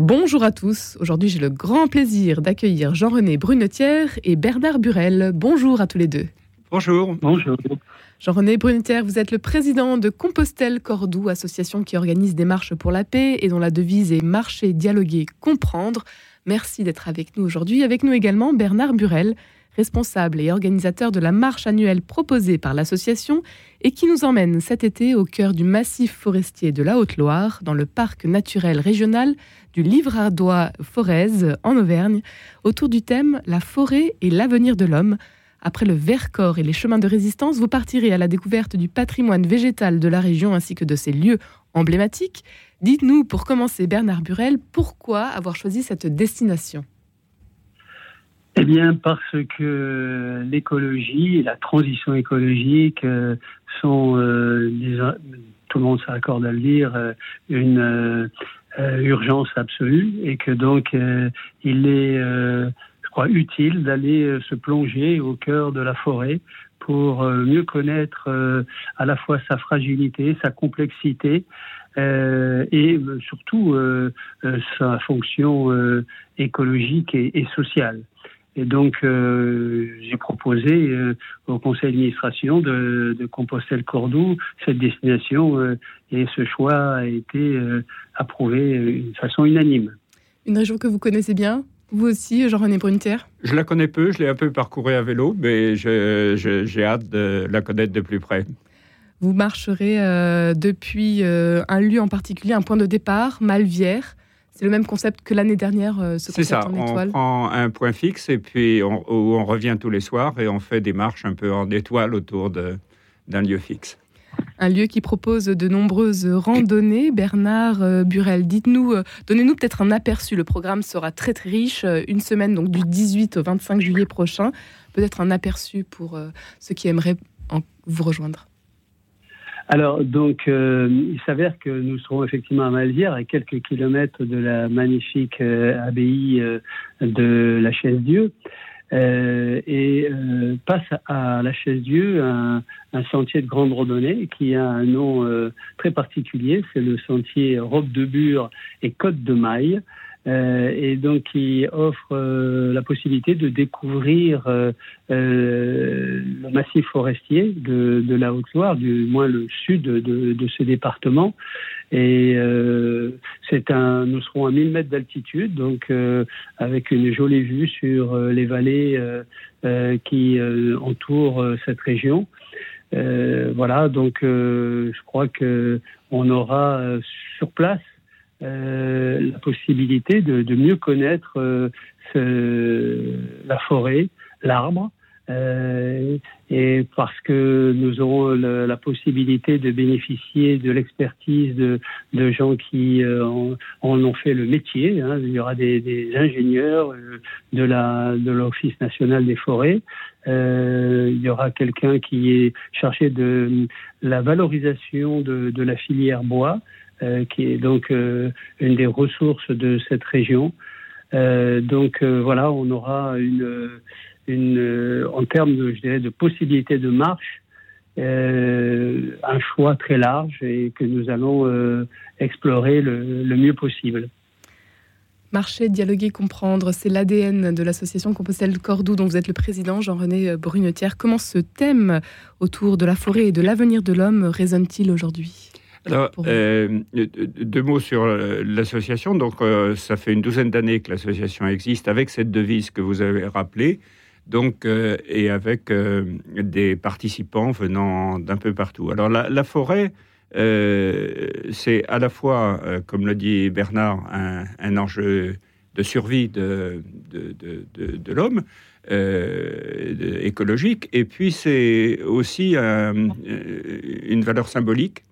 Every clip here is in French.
Bonjour à tous. Aujourd'hui, j'ai le grand plaisir d'accueillir Jean-René Brunetière et Bernard Burel. Bonjour à tous les deux. Bonjour. Bonjour. Jean-René Brunetière, vous êtes le président de Compostelle Cordoue, association qui organise des marches pour la paix et dont la devise est marcher, dialoguer, comprendre. Merci d'être avec nous aujourd'hui. Avec nous également Bernard Burel, responsable et organisateur de la marche annuelle proposée par l'association et qui nous emmène cet été au cœur du massif forestier de la Haute-Loire, dans le parc naturel régional du Livradois Forez en Auvergne, autour du thème La forêt et l'avenir de l'homme. Après le Vercors et les chemins de résistance, vous partirez à la découverte du patrimoine végétal de la région ainsi que de ses lieux emblématiques. Dites-nous, pour commencer, Bernard Burel, pourquoi avoir choisi cette destination? Bien, parce que l'écologie et la transition écologique euh, sont, euh, tout le monde s'accorde à le dire, euh, une urgence absolue et que donc il est, je crois, utile d'aller se plonger au cœur de la forêt pour mieux connaître à la fois sa fragilité, sa complexité, et surtout sa fonction écologique et sociale. Et donc, euh, j'ai proposé euh, au conseil d'administration de, de Compostelle-Cordoue cette destination euh, et ce choix a été approuvé de façon unanime. Une région que vous connaissez bien vous aussi, Jean-René Brunetière? Je la connais peu, je l'ai un peu parcouru à vélo, mais j'ai hâte de la connaître de plus près. Vous marcherez depuis un lieu en particulier, un point de départ, Malvière. C'est le même concept que l'année dernière, euh, ce C'est ça, on prend un point fixe et puis on, on revient tous les soirs et on fait des marches un peu en étoile autour d'un lieu fixe. Un lieu qui propose de nombreuses randonnées. Bernard euh, Burel, dites-nous, euh, donnez-nous peut-être un aperçu. Le programme sera très très riche, une semaine donc du 18 au 25 juillet prochain. Peut-être un aperçu pour ceux qui aimeraient vous rejoindre. Alors, donc, euh, il s'avère que nous serons effectivement à Malzière, à quelques kilomètres de la magnifique euh, abbaye euh, de la Chaise-Dieu. et passe à la Chaise-Dieu un, un, sentier de grande randonnée qui a un nom très particulier, c'est le sentier Robe de Bure et Côte de Maille. Euh, et donc qui offre euh, la possibilité de découvrir euh, le massif forestier de, de la Haute-Loire, du moins le sud de, de ce département. Et c'est un, nous serons à 1000 mètres d'altitude, donc avec une jolie vue sur les vallées qui entourent cette région. voilà, donc je crois que on aura sur place euh, la possibilité de, de, mieux connaître euh, ce, la forêt, l'arbre, euh, et parce que nous aurons la possibilité de bénéficier de l'expertise de, de, gens qui euh, en, ont fait le métier. Hein. Il y aura des, des ingénieurs de la de l'Office national des forêts. Euh, il y aura quelqu'un qui est chargé de la valorisation de, de la filière bois. Euh, qui est donc euh, une des ressources de cette région. Euh, donc voilà, on aura une, en termes de, je dirais, de possibilités de marche, un choix très large et que nous allons explorer le, le, mieux possible. Marcher, dialoguer, comprendre, c'est l'ADN de l'association Compostelle Cordoue dont vous êtes le président, Jean-René Brunetière. Comment ce thème autour de la forêt et de l'avenir de l'homme résonne-t-il aujourd'hui? Alors, euh, deux mots sur euh, l'association. Donc, euh, ça fait une douzaine d'années que l'association existe avec cette devise que vous avez rappelée. Donc, et avec des participants venant d'un peu partout. Alors, la, forêt, c'est à la fois, comme le dit Bernard, un, enjeu de survie de, de, de, de l'homme, écologique, et puis c'est aussi une valeur symbolique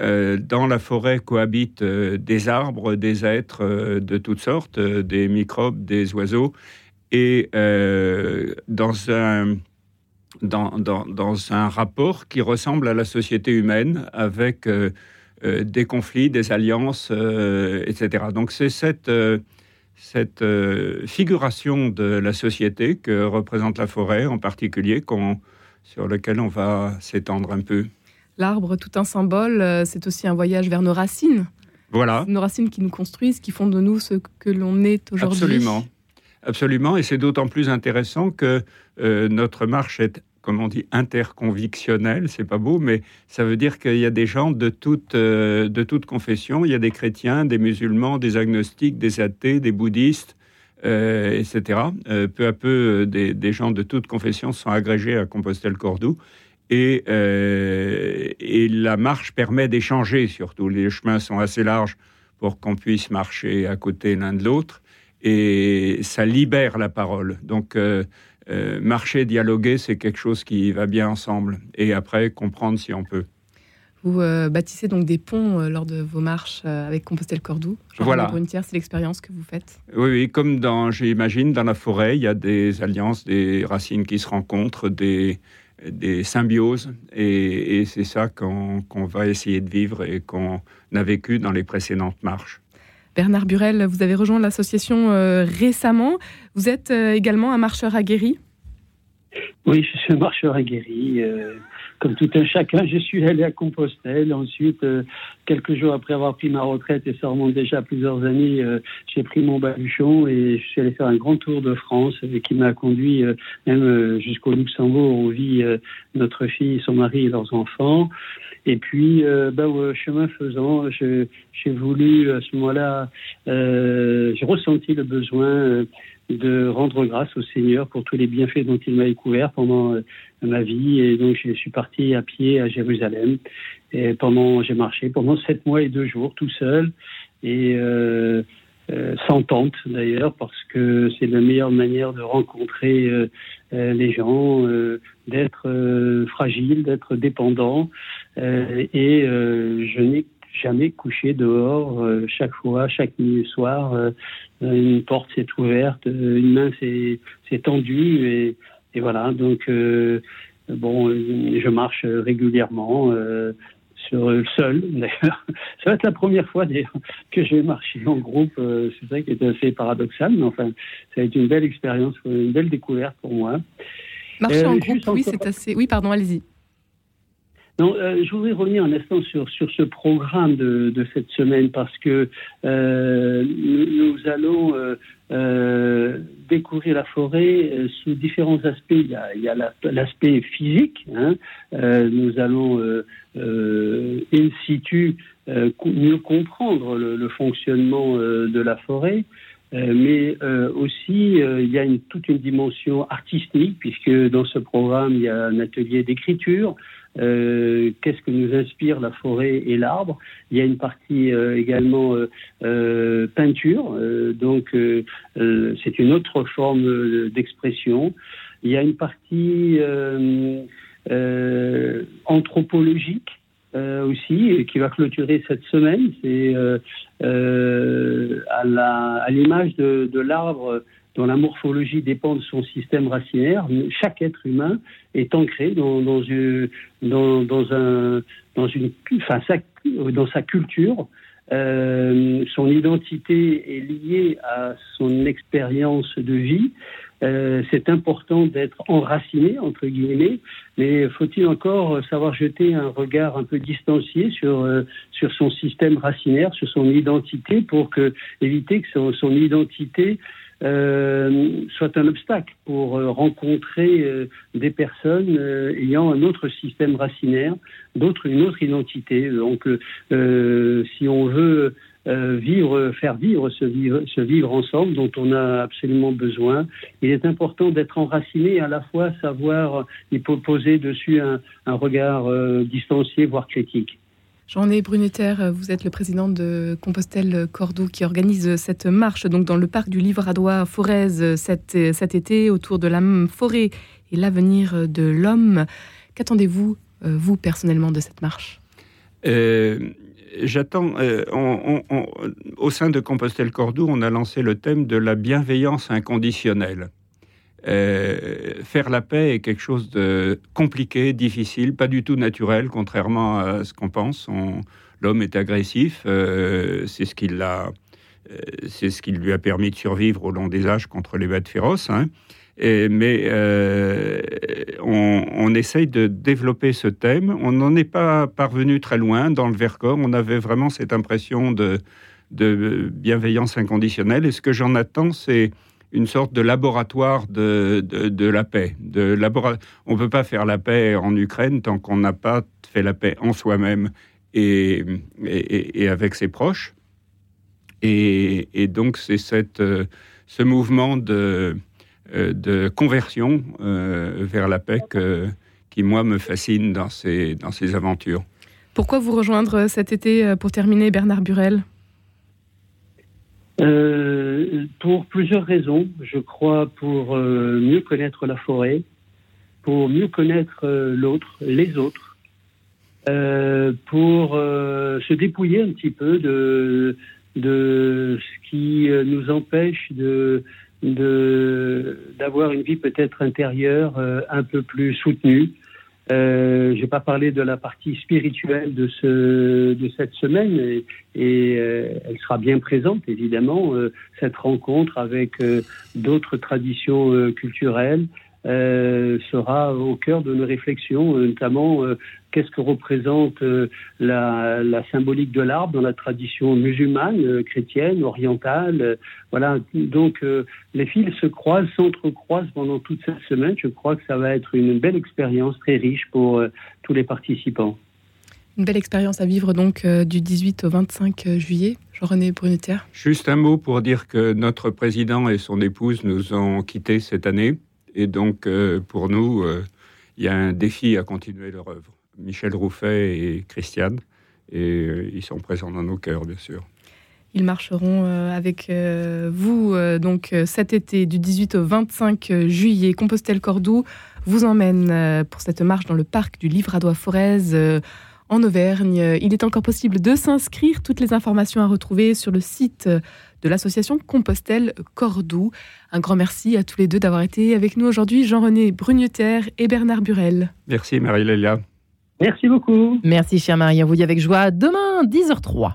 euh, dans la forêt cohabitent euh, des arbres, des êtres euh, de toutes sortes, des microbes, des oiseaux, et dans un, dans, dans, dans, un rapport qui ressemble à la société humaine, avec des conflits, des alliances, etc. Donc c'est cette, cette figuration de la société que représente la forêt en particulier, sur lequel on va s'étendre un peu. L'arbre, tout un symbole, euh, c'est aussi un voyage vers nos racines. Voilà. Nos racines qui nous construisent, qui font de nous ce que l'on est aujourd'hui. Absolument. Absolument. Et c'est d'autant plus intéressant que euh, notre marche est comme on dit, interconvictionnelle, c'est pas beau, mais ça veut dire qu'il y a des gens de toute, euh, de toute confession. Il y a des chrétiens, des musulmans, des agnostiques, des athées, des bouddhistes, euh, etc. peu à peu, des, des, gens de toute confession sont agrégés à Compostelle-Cordoue. Et, et la marche permet d'échanger surtout. Les chemins sont assez larges pour qu'on puisse marcher à côté l'un de l'autre et ça libère la parole. Donc, euh, euh, marcher, dialoguer, c'est quelque chose qui va bien ensemble. Et après, comprendre si on peut. Vous euh, bâtissez donc des ponts lors de vos marches avec Compostelle-Cordoue. Voilà. c'est l'expérience que vous faites. Oui, oui, comme dans, j'imagine, dans la forêt, il y a des alliances, des racines qui se rencontrent, des, des symbioses. Et, c'est ça qu'on va essayer de vivre et qu'on a vécu dans les précédentes marches. Bernard Burel, vous avez rejoint l'association euh, récemment. Vous êtes euh, également un marcheur aguerri? Oui, je suis un marcheur aguerri. Euh, comme tout un chacun, je suis allé à Compostelle. Ensuite, quelques jours après avoir pris ma retraite, et ça remonte déjà plusieurs années, j'ai pris mon baluchon et je suis allé faire un grand tour de France qui m'a conduit même jusqu'au Luxembourg où vit notre fille, son mari et leurs enfants. Et puis, euh, bah, chemin faisant, j'ai voulu à ce moment-là, euh, j'ai ressenti le besoin euh, de rendre grâce au Seigneur pour tous les bienfaits dont il m'a découvert pendant ma vie. Et donc, je suis parti à pied à Jérusalem. Et pendant, j'ai marché pendant sept mois et deux jours tout seul. Et euh, sans tente d'ailleurs, parce que c'est la meilleure manière de rencontrer euh, euh, les gens, d'être fragile, d'être dépendant. et je n'ai jamais couché dehors. chaque fois, chaque nuit soir, une porte s'est ouverte, une main s'est tendue, et, et, voilà. Donc bon, je marche régulièrement sur le seul d'ailleurs. Ça va être la première fois d'ailleurs que je vais marcher en groupe. Euh, c'est ça qui est assez paradoxal, mais enfin, ça a été une belle expérience, une belle découverte pour moi. Marcher en euh, groupe, oui, c'est assez. Oui, pardon, allez-y. Non, euh, je voudrais revenir un instant sur, sur ce programme de, de cette semaine parce que euh, nous, allons euh, euh, découvrir la forêt euh, sous différents aspects. Il y a, l'aspect physique. Hein. nous allons in situ mieux comprendre le, le fonctionnement de la forêt. mais aussi il y a une, toute une dimension artistique puisque dans ce programme il y a un atelier d'écriture, euh, qu'est-ce que nous inspire la forêt et l'arbre? Il y a une partie euh, également euh, peinture, donc c'est une autre forme d'expression. Il y a une partie anthropologique. aussi, qui va clôturer cette semaine, c'est à l'image de, de l'arbre dont la morphologie dépend de son système racinaire, chaque être humain est ancré dans, dans, une, dans, dans, un, une, enfin, sa, dans sa culture. Euh, son identité est liée à son expérience de vie. Euh, c'est important d'être enraciné, entre guillemets, mais faut-il encore savoir jeter un regard un peu distancié sur, euh, sur son système racinaire, sur son identité, pour que, éviter que son identité euh, soit un obstacle pour euh, rencontrer euh, des personnes ayant un autre système racinaire, d'autres, une autre identité. Donc, si on veut vivre, faire vivre ce, vivre ensemble dont on a absolument besoin. Il est important d'être enraciné à la fois savoir y poser dessus un regard distancié, voire critique. Jean-Né Brunetter, vous êtes le président de Compostelle Cordoue qui organise cette marche donc dans le parc du Livradois Forez cet, cet été autour de la forêt et l'avenir de l'homme. Qu'attendez-vous, euh, vous personnellement, de cette marche? Euh, J'attends. Euh, au sein de Compostelle Cordoue, on a lancé le thème de la bienveillance inconditionnelle. Euh, faire la paix est quelque chose de compliqué, difficile, pas du tout naturel, contrairement à ce qu'on pense. L'homme est agressif, euh, c'est ce qui l'a, euh, c'est ce qui lui a permis de survivre au long des âges contre les bêtes féroces. Hein. mais on, essaye de développer ce thème. On n'en est pas parvenu très loin dans le Vercors. On avait vraiment cette impression de bienveillance inconditionnelle. Et ce que j'en attends, c'est une sorte de laboratoire de, la paix. De On ne peut pas faire la paix en Ukraine tant qu'on n'a pas fait la paix en soi-même et, avec ses proches. Et, donc c'est cette, euh, ce mouvement de, euh, de conversion euh, vers la paix qui, moi, me fascine dans ces, dans ces aventures. Pourquoi vous rejoindre cet été pour terminer, Bernard Burel? Euh, pour plusieurs raisons. Je crois pour euh, mieux connaître la forêt, pour mieux connaître euh, l'autre, les autres, pour se dépouiller un petit peu de, de ce qui nous empêche de d'avoir une vie peut-être intérieure un peu plus soutenue. Euh, je n'ai pas parlé de la partie spirituelle de, ce, de cette semaine et, et euh, elle sera bien présente évidemment, euh, cette rencontre avec euh, d'autres traditions culturelles euh, sera au cœur de nos réflexions, euh, notamment euh, qu'est-ce que représente la, la, symbolique de l'arbre dans la tradition musulmane, chrétienne, orientale. voilà, donc les fils se croisent, s'entrecroisent pendant toute cette semaine. Je crois que ça va être une belle expérience très riche pour tous les participants. Une belle expérience à vivre donc du 18 au 25 juillet. Jean-René Bruneter. Juste un mot pour dire que notre président et son épouse nous ont quittés cette année. Et donc, euh, pour nous, euh, il y a un défi à continuer leur œuvre. Michel Rouffet et Christiane, et euh, ils sont présents dans nos cœurs, bien sûr. Ils marcheront avec vous donc cet été du 18 au 25 juillet. Compostelle-Cordoue vous emmène pour cette marche dans le parc du Livradois-Forez en Auvergne. Il est encore possible de s'inscrire. Toutes les informations à retrouver sur le site de l'association Compostelle Cordoue. Un grand merci à tous les deux d'avoir été avec nous aujourd'hui, Jean-René Brugneter et Bernard Burel. Merci Marie-Lélia. Merci beaucoup. Merci cher Marie, on vous dit avec joie demain 10h03.